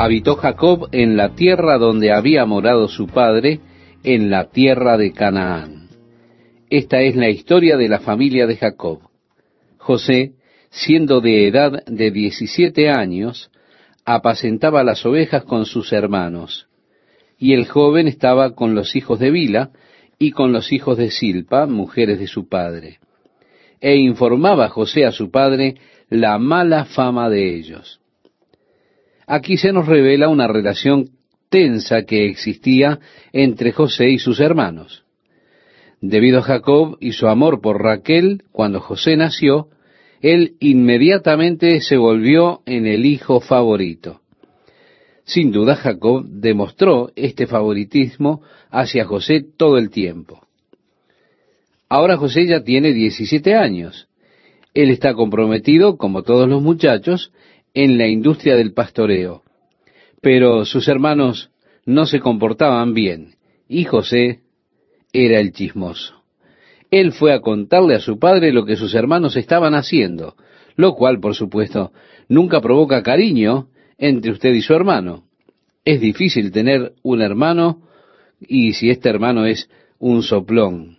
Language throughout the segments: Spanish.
Habitó Jacob en la tierra donde había morado su padre, en la tierra de Canaán. Esta es la historia de la familia de Jacob. José, siendo de edad de diecisiete años, apacentaba las ovejas con sus hermanos, y el joven estaba con los hijos de Bila y con los hijos de Silpa, mujeres de su padre. E informaba José a su padre la mala fama de ellos. Aquí se nos revela una relación tensa que existía entre José y sus hermanos. Debido a Jacob y su amor por Raquel, cuando José nació, él inmediatamente se volvió en el hijo favorito. Sin duda Jacob demostró este favoritismo hacia José todo el tiempo. Ahora José ya tiene 17 años. Él está comprometido, como todos los muchachos, en la industria del pastoreo. Pero sus hermanos no se comportaban bien y José era el chismoso. Él fue a contarle a su padre lo que sus hermanos estaban haciendo, lo cual, por supuesto, nunca provoca cariño entre usted y su hermano. Es difícil tener un hermano y si este hermano es un soplón.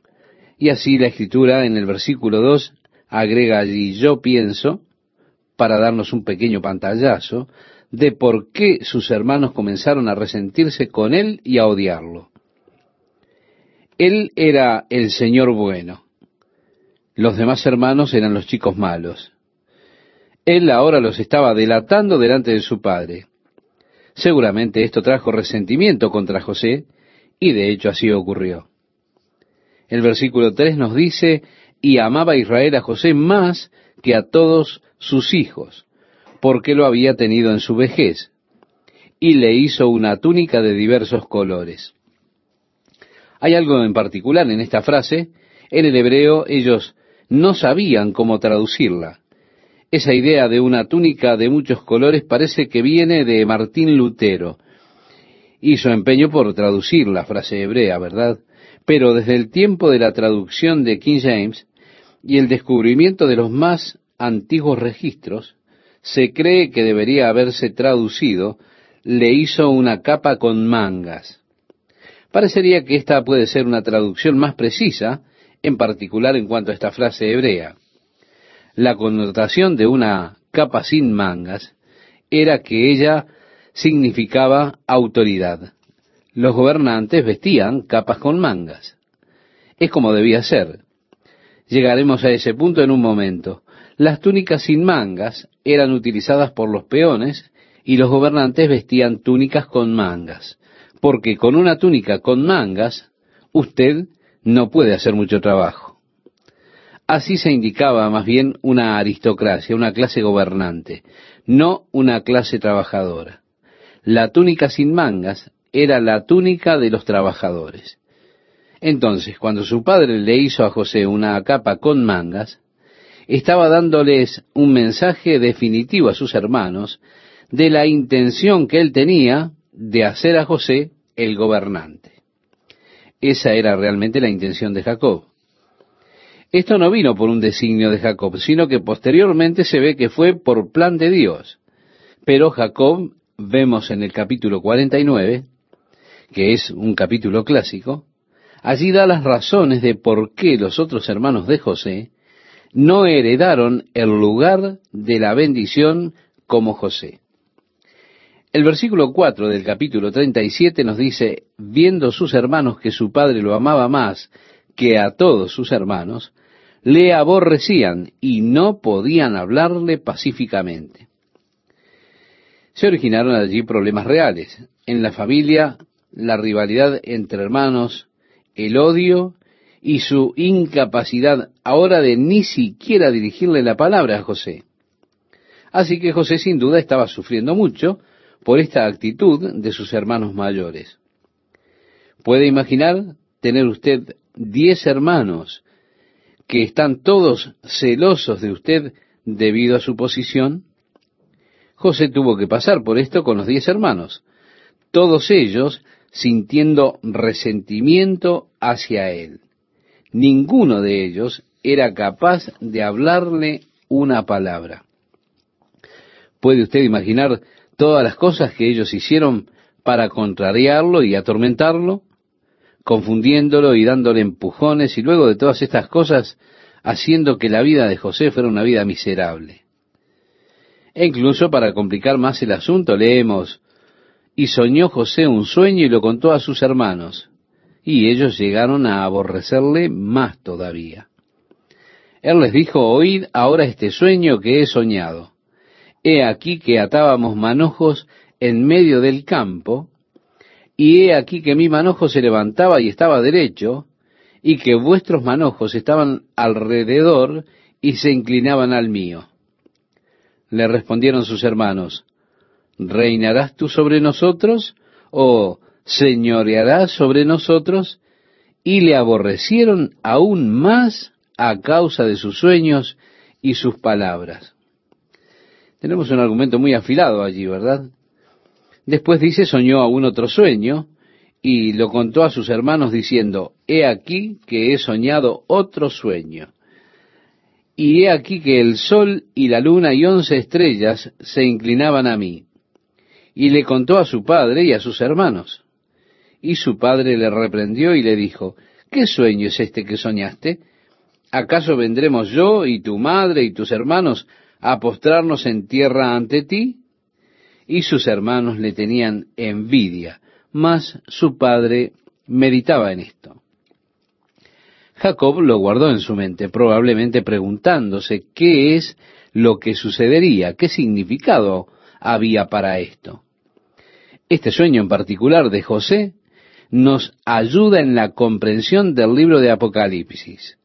Y así la escritura en el versículo 2 agrega allí, yo pienso, para darnos un pequeño pantallazo de por qué sus hermanos comenzaron a resentirse con él y a odiarlo. Él era el Señor bueno. Los demás hermanos eran los chicos malos. Él ahora los estaba delatando delante de su padre. Seguramente esto trajo resentimiento contra José, y de hecho así ocurrió. El versículo 3 nos dice, y amaba Israel a José más que a todos sus hijos, porque lo había tenido en su vejez, y le hizo una túnica de diversos colores. Hay algo en particular en esta frase, en el hebreo ellos no sabían cómo traducirla. Esa idea de una túnica de muchos colores parece que viene de Martín Lutero. Hizo empeño por traducir la frase hebrea, ¿verdad? Pero desde el tiempo de la traducción de King James y el descubrimiento de los más antiguos registros, se cree que debería haberse traducido, le hizo una capa con mangas. Parecería que esta puede ser una traducción más precisa, en particular en cuanto a esta frase hebrea. La connotación de una capa sin mangas era que ella significaba autoridad. Los gobernantes vestían capas con mangas. Es como debía ser. Llegaremos a ese punto en un momento. Las túnicas sin mangas eran utilizadas por los peones y los gobernantes vestían túnicas con mangas, porque con una túnica con mangas usted no puede hacer mucho trabajo. Así se indicaba más bien una aristocracia, una clase gobernante, no una clase trabajadora. La túnica sin mangas era la túnica de los trabajadores. Entonces, cuando su padre le hizo a José una capa con mangas, estaba dándoles un mensaje definitivo a sus hermanos de la intención que él tenía de hacer a José el gobernante. Esa era realmente la intención de Jacob. Esto no vino por un designio de Jacob, sino que posteriormente se ve que fue por plan de Dios. Pero Jacob, vemos en el capítulo 49, que es un capítulo clásico, allí da las razones de por qué los otros hermanos de José no heredaron el lugar de la bendición como José. El versículo 4 del capítulo 37 nos dice, viendo sus hermanos que su padre lo amaba más que a todos sus hermanos, le aborrecían y no podían hablarle pacíficamente. Se originaron allí problemas reales. En la familia, la rivalidad entre hermanos, el odio y su incapacidad ahora de ni siquiera dirigirle la palabra a José. Así que José sin duda estaba sufriendo mucho por esta actitud de sus hermanos mayores. ¿Puede imaginar tener usted diez hermanos que están todos celosos de usted debido a su posición? José tuvo que pasar por esto con los diez hermanos, todos ellos sintiendo resentimiento hacia él. Ninguno de ellos era capaz de hablarle una palabra. ¿Puede usted imaginar todas las cosas que ellos hicieron para contrariarlo y atormentarlo? confundiéndolo y dándole empujones y luego de todas estas cosas haciendo que la vida de José fuera una vida miserable. E incluso para complicar más el asunto leemos, y soñó José un sueño y lo contó a sus hermanos, y ellos llegaron a aborrecerle más todavía. Él les dijo, oíd ahora este sueño que he soñado. He aquí que atábamos manojos en medio del campo, y he aquí que mi manojo se levantaba y estaba derecho, y que vuestros manojos estaban alrededor y se inclinaban al mío. Le respondieron sus hermanos, ¿reinarás tú sobre nosotros? ¿O señorearás sobre nosotros? Y le aborrecieron aún más a causa de sus sueños y sus palabras. Tenemos un argumento muy afilado allí, ¿verdad? Después dice, soñó aún otro sueño y lo contó a sus hermanos diciendo, he aquí que he soñado otro sueño. Y he aquí que el sol y la luna y once estrellas se inclinaban a mí. Y le contó a su padre y a sus hermanos. Y su padre le reprendió y le dijo, ¿qué sueño es este que soñaste? ¿Acaso vendremos yo y tu madre y tus hermanos a postrarnos en tierra ante ti? y sus hermanos le tenían envidia, mas su padre meditaba en esto. Jacob lo guardó en su mente, probablemente preguntándose qué es lo que sucedería, qué significado había para esto. Este sueño en particular de José nos ayuda en la comprensión del libro de Apocalipsis,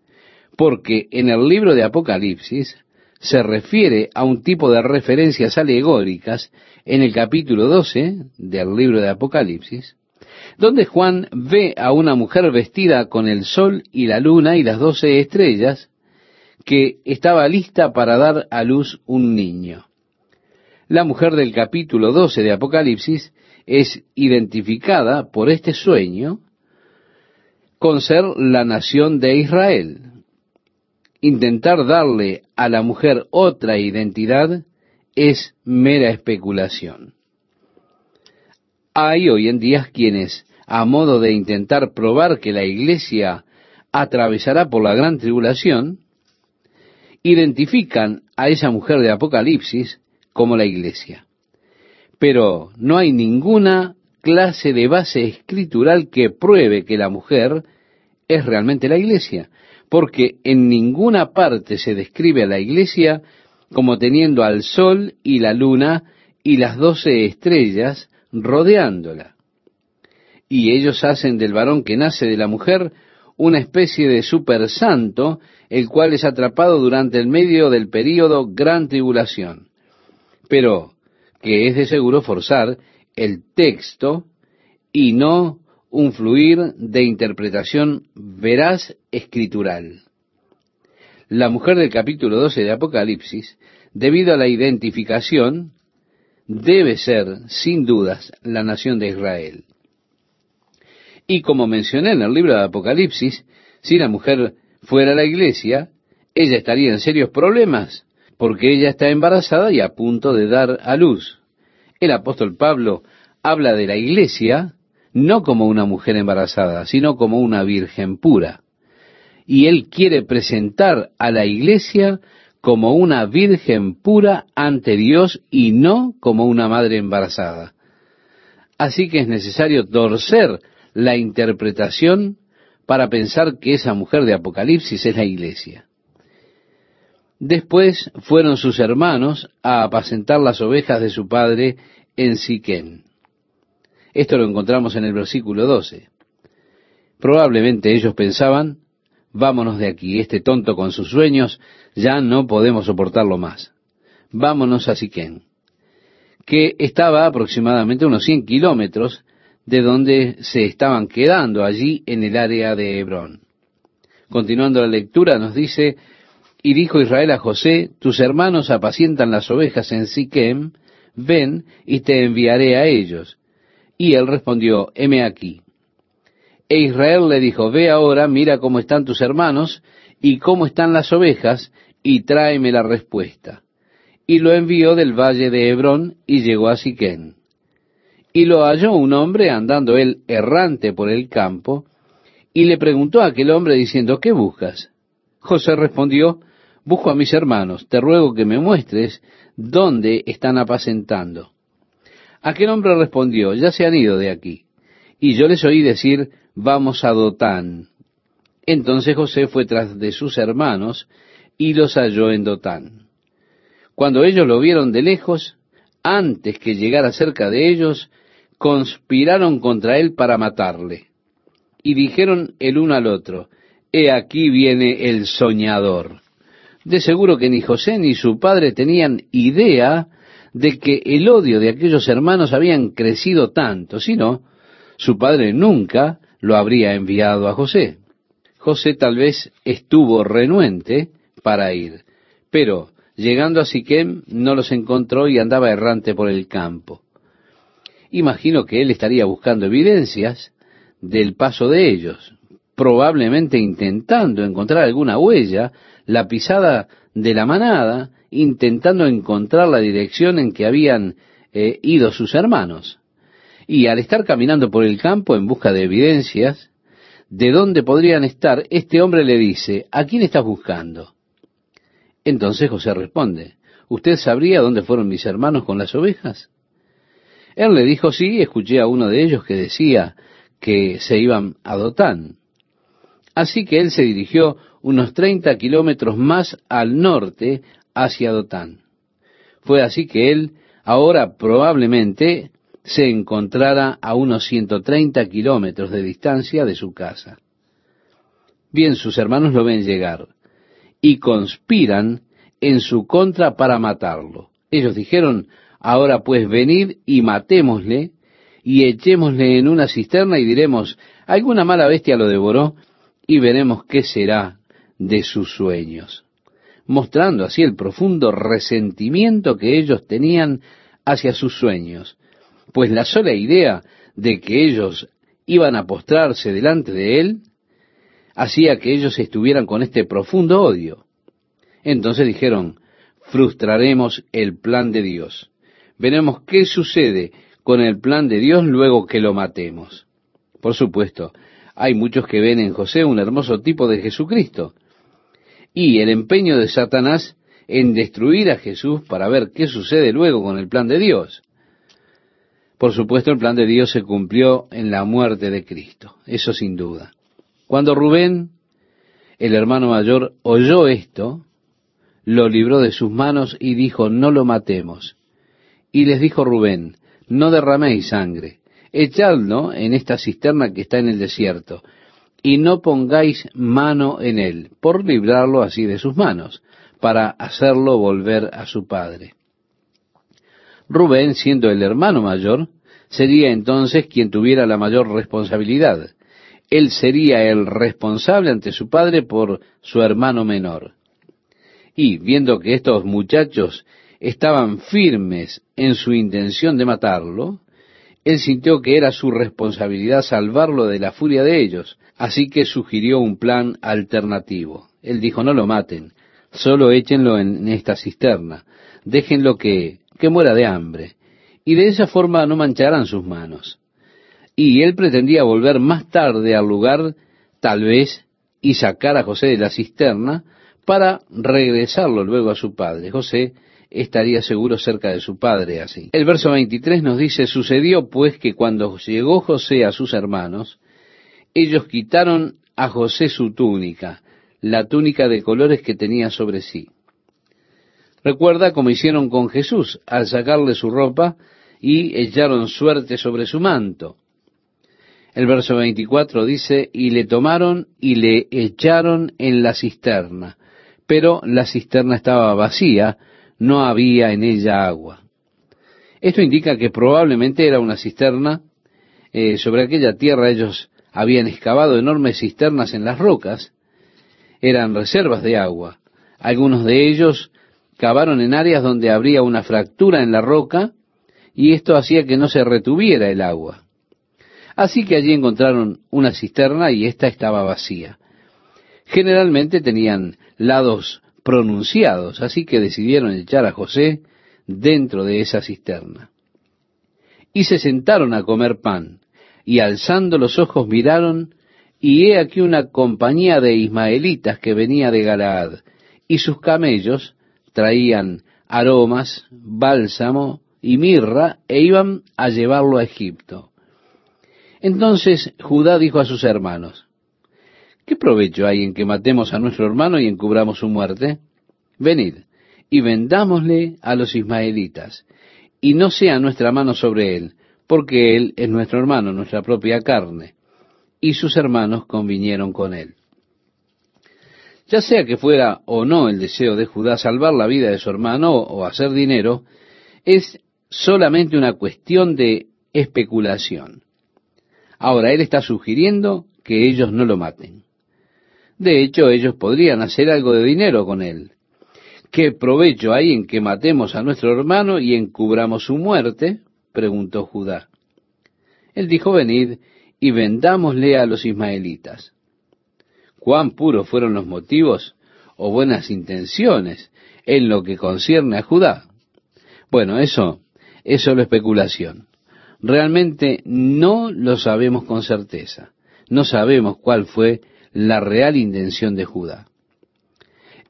porque en el libro de Apocalipsis se refiere a un tipo de referencias alegóricas en el capítulo 12 del libro de Apocalipsis, donde Juan ve a una mujer vestida con el sol y la luna y las doce estrellas, que estaba lista para dar a luz un niño. La mujer del capítulo 12 de Apocalipsis es identificada por este sueño con ser la nación de Israel. Intentar darle a la mujer otra identidad es mera especulación. Hay hoy en día quienes, a modo de intentar probar que la iglesia atravesará por la gran tribulación, identifican a esa mujer de Apocalipsis como la iglesia. Pero no hay ninguna clase de base escritural que pruebe que la mujer es realmente la iglesia, porque en ninguna parte se describe a la iglesia como teniendo al sol y la luna y las doce estrellas rodeándola. Y ellos hacen del varón que nace de la mujer una especie de super santo, el cual es atrapado durante el medio del período gran tribulación. Pero que es de seguro forzar el texto y no un fluir de interpretación veraz escritural. La mujer del capítulo 12 de Apocalipsis, debido a la identificación, debe ser, sin dudas, la nación de Israel. Y como mencioné en el libro de Apocalipsis, si la mujer fuera la iglesia, ella estaría en serios problemas, porque ella está embarazada y a punto de dar a luz. El apóstol Pablo habla de la iglesia no como una mujer embarazada, sino como una virgen pura y él quiere presentar a la iglesia como una virgen pura ante Dios y no como una madre embarazada. Así que es necesario torcer la interpretación para pensar que esa mujer de Apocalipsis es la iglesia. Después fueron sus hermanos a apacentar las ovejas de su padre en Siquén. Esto lo encontramos en el versículo 12. Probablemente ellos pensaban, Vámonos de aquí, este tonto con sus sueños, ya no podemos soportarlo más. Vámonos a Siquén. que estaba aproximadamente unos 100 kilómetros de donde se estaban quedando allí en el área de Hebrón. Continuando la lectura nos dice, y dijo Israel a José, tus hermanos apacientan las ovejas en Siquem, ven y te enviaré a ellos. Y él respondió, heme aquí. E Israel le dijo, ve ahora, mira cómo están tus hermanos y cómo están las ovejas, y tráeme la respuesta. Y lo envió del valle de Hebrón y llegó a Siquén. Y lo halló un hombre andando él errante por el campo, y le preguntó a aquel hombre diciendo, ¿qué buscas? José respondió, busco a mis hermanos, te ruego que me muestres dónde están apacentando. Aquel hombre respondió, ya se han ido de aquí. Y yo les oí decir, vamos a Dotán. Entonces José fue tras de sus hermanos y los halló en Dotán. Cuando ellos lo vieron de lejos, antes que llegara cerca de ellos, conspiraron contra él para matarle. Y dijeron el uno al otro, He aquí viene el soñador. De seguro que ni José ni su padre tenían idea de que el odio de aquellos hermanos habían crecido tanto, sino su padre nunca lo habría enviado a José. José tal vez estuvo renuente para ir, pero llegando a Siquem no los encontró y andaba errante por el campo. Imagino que él estaría buscando evidencias del paso de ellos, probablemente intentando encontrar alguna huella, la pisada de la manada, intentando encontrar la dirección en que habían eh, ido sus hermanos. Y al estar caminando por el campo en busca de evidencias de dónde podrían estar, este hombre le dice, ¿a quién estás buscando? Entonces José responde, ¿usted sabría dónde fueron mis hermanos con las ovejas? Él le dijo, sí, escuché a uno de ellos que decía que se iban a Dotán. Así que él se dirigió unos treinta kilómetros más al norte hacia Dotán. Fue así que él ahora probablemente se encontrara a unos ciento treinta kilómetros de distancia de su casa. Bien, sus hermanos lo ven llegar y conspiran en su contra para matarlo. Ellos dijeron, Ahora pues venid y matémosle y echémosle en una cisterna y diremos, alguna mala bestia lo devoró y veremos qué será de sus sueños. Mostrando así el profundo resentimiento que ellos tenían hacia sus sueños, pues la sola idea de que ellos iban a postrarse delante de él hacía que ellos estuvieran con este profundo odio. Entonces dijeron, frustraremos el plan de Dios veremos qué sucede con el plan de Dios luego que lo matemos. Por supuesto, hay muchos que ven en José un hermoso tipo de Jesucristo. Y el empeño de Satanás en destruir a Jesús para ver qué sucede luego con el plan de Dios. Por supuesto, el plan de Dios se cumplió en la muerte de Cristo, eso sin duda. Cuando Rubén, el hermano mayor, oyó esto, lo libró de sus manos y dijo, no lo matemos. Y les dijo Rubén, no derraméis sangre, echadlo en esta cisterna que está en el desierto, y no pongáis mano en él, por librarlo así de sus manos, para hacerlo volver a su padre. Rubén, siendo el hermano mayor, sería entonces quien tuviera la mayor responsabilidad. Él sería el responsable ante su padre por su hermano menor. Y viendo que estos muchachos estaban firmes en su intención de matarlo, él sintió que era su responsabilidad salvarlo de la furia de ellos, así que sugirió un plan alternativo. Él dijo, no lo maten, solo échenlo en esta cisterna, déjenlo que, que muera de hambre, y de esa forma no mancharán sus manos. Y él pretendía volver más tarde al lugar, tal vez, y sacar a José de la cisterna, para regresarlo luego a su padre. José estaría seguro cerca de su padre así. El verso 23 nos dice, sucedió pues que cuando llegó José a sus hermanos, ellos quitaron a José su túnica, la túnica de colores que tenía sobre sí. Recuerda como hicieron con Jesús al sacarle su ropa y echaron suerte sobre su manto. El verso 24 dice, y le tomaron y le echaron en la cisterna, pero la cisterna estaba vacía, no había en ella agua. Esto indica que probablemente era una cisterna. Eh, sobre aquella tierra ellos habían excavado enormes cisternas en las rocas. Eran reservas de agua. Algunos de ellos cavaron en áreas donde habría una fractura en la roca y esto hacía que no se retuviera el agua. Así que allí encontraron una cisterna y ésta estaba vacía. Generalmente tenían lados pronunciados, así que decidieron echar a José dentro de esa cisterna. Y se sentaron a comer pan, y alzando los ojos miraron, y he aquí una compañía de ismaelitas que venía de Galaad, y sus camellos traían aromas, bálsamo y mirra, e iban a llevarlo a Egipto. Entonces Judá dijo a sus hermanos, ¿qué provecho hay en que matemos a nuestro hermano y encubramos su muerte? Venid, y vendámosle a los ismaelitas, y no sea nuestra mano sobre él, porque él es nuestro hermano, nuestra propia carne. Y sus hermanos convinieron con él. Ya sea que fuera o no el deseo de Judá salvar la vida de su hermano o hacer dinero, es solamente una cuestión de especulación. Ahora, él está sugiriendo que ellos no lo maten. De hecho, ellos podrían hacer algo de dinero con él. ¿Qué provecho hay en que matemos a nuestro hermano y encubramos su muerte? preguntó Judá. Él dijo, venid y vendámosle a los ismaelitas. Cuán puros fueron los motivos o buenas intenciones en lo que concierne a Judá. Bueno, eso es solo especulación. Realmente no lo sabemos con certeza. No sabemos cuál fue la real intención de Judá.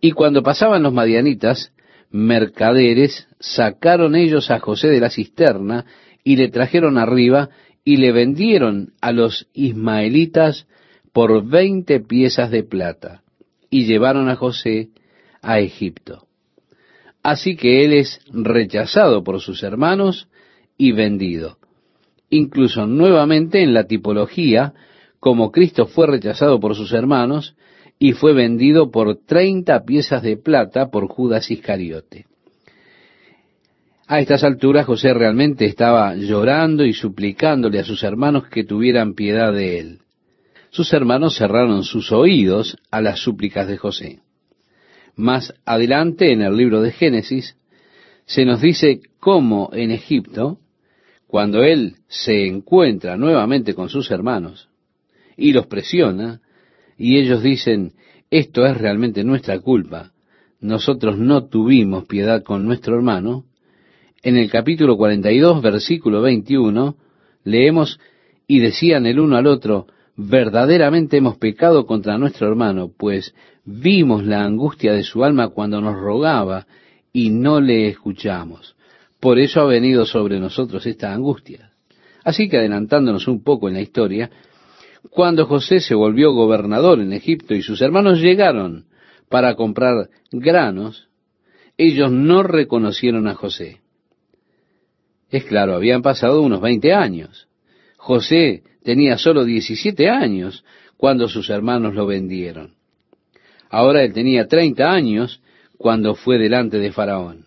Y cuando pasaban los madianitas, mercaderes, sacaron ellos a José de la cisterna y le trajeron arriba y le vendieron a los ismaelitas por veinte piezas de plata y llevaron a José a Egipto. Así que él es rechazado por sus hermanos y vendido incluso nuevamente en la tipología, como Cristo fue rechazado por sus hermanos y fue vendido por treinta piezas de plata por Judas Iscariote. A estas alturas José realmente estaba llorando y suplicándole a sus hermanos que tuvieran piedad de él. Sus hermanos cerraron sus oídos a las súplicas de José. Más adelante en el libro de Génesis se nos dice cómo en Egipto cuando él se encuentra nuevamente con sus hermanos y los presiona, y ellos dicen, esto es realmente nuestra culpa, nosotros no tuvimos piedad con nuestro hermano, en el capítulo 42, versículo 21, leemos, y decían el uno al otro, verdaderamente hemos pecado contra nuestro hermano, pues vimos la angustia de su alma cuando nos rogaba y no le escuchamos. Por eso ha venido sobre nosotros esta angustia. Así que adelantándonos un poco en la historia, cuando José se volvió gobernador en Egipto y sus hermanos llegaron para comprar granos, ellos no reconocieron a José. Es claro, habían pasado unos 20 años. José tenía solo 17 años cuando sus hermanos lo vendieron. Ahora él tenía 30 años cuando fue delante de Faraón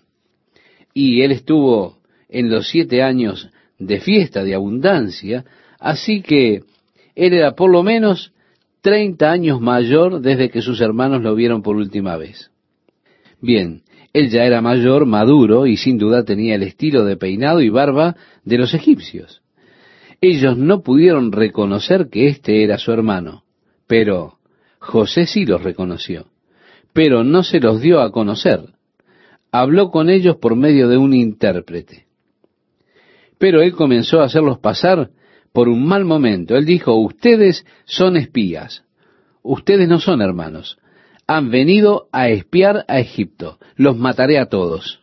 y él estuvo en los siete años de fiesta, de abundancia, así que él era por lo menos treinta años mayor desde que sus hermanos lo vieron por última vez. Bien, él ya era mayor, maduro, y sin duda tenía el estilo de peinado y barba de los egipcios. Ellos no pudieron reconocer que éste era su hermano, pero José sí los reconoció, pero no se los dio a conocer habló con ellos por medio de un intérprete. Pero él comenzó a hacerlos pasar por un mal momento. Él dijo, ustedes son espías, ustedes no son hermanos, han venido a espiar a Egipto, los mataré a todos.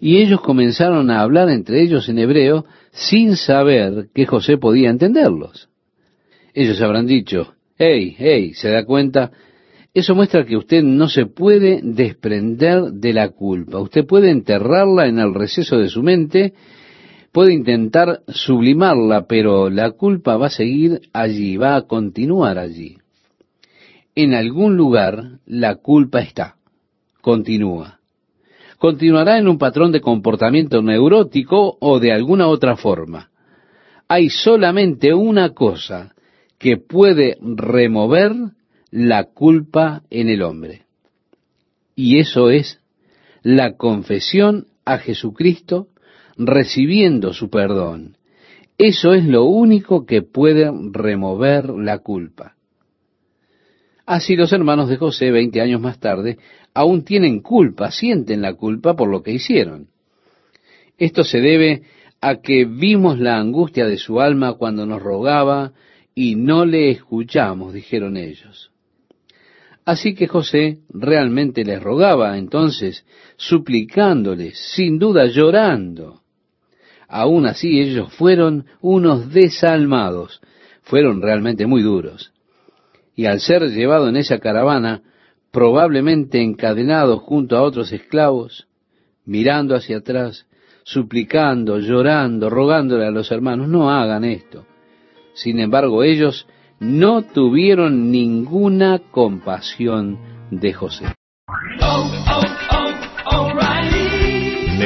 Y ellos comenzaron a hablar entre ellos en hebreo sin saber que José podía entenderlos. Ellos habrán dicho, hey, hey, ¿se da cuenta? Eso muestra que usted no se puede desprender de la culpa. Usted puede enterrarla en el receso de su mente, puede intentar sublimarla, pero la culpa va a seguir allí, va a continuar allí. En algún lugar la culpa está, continúa. continuará en un patrón de comportamiento neurótico o de alguna otra forma. Hay solamente una cosa que puede remover la culpa en el hombre. Y eso es la confesión a Jesucristo recibiendo su perdón. Eso es lo único que puede remover la culpa. Así los hermanos de José, veinte años más tarde, aún tienen culpa, sienten la culpa por lo que hicieron. Esto se debe a que vimos la angustia de su alma cuando nos rogaba y no le escuchamos, dijeron ellos. Así que José realmente les rogaba entonces, suplicándoles, sin duda llorando. Aún así ellos fueron unos desalmados, fueron realmente muy duros y al ser llevado en esa caravana, probablemente encadenado junto a otros esclavos, mirando hacia atrás, suplicando, llorando, rogándole a los hermanos, no hagan esto. Sin embargo, ellos no tuvieron ninguna compasión de José. Oh, oh,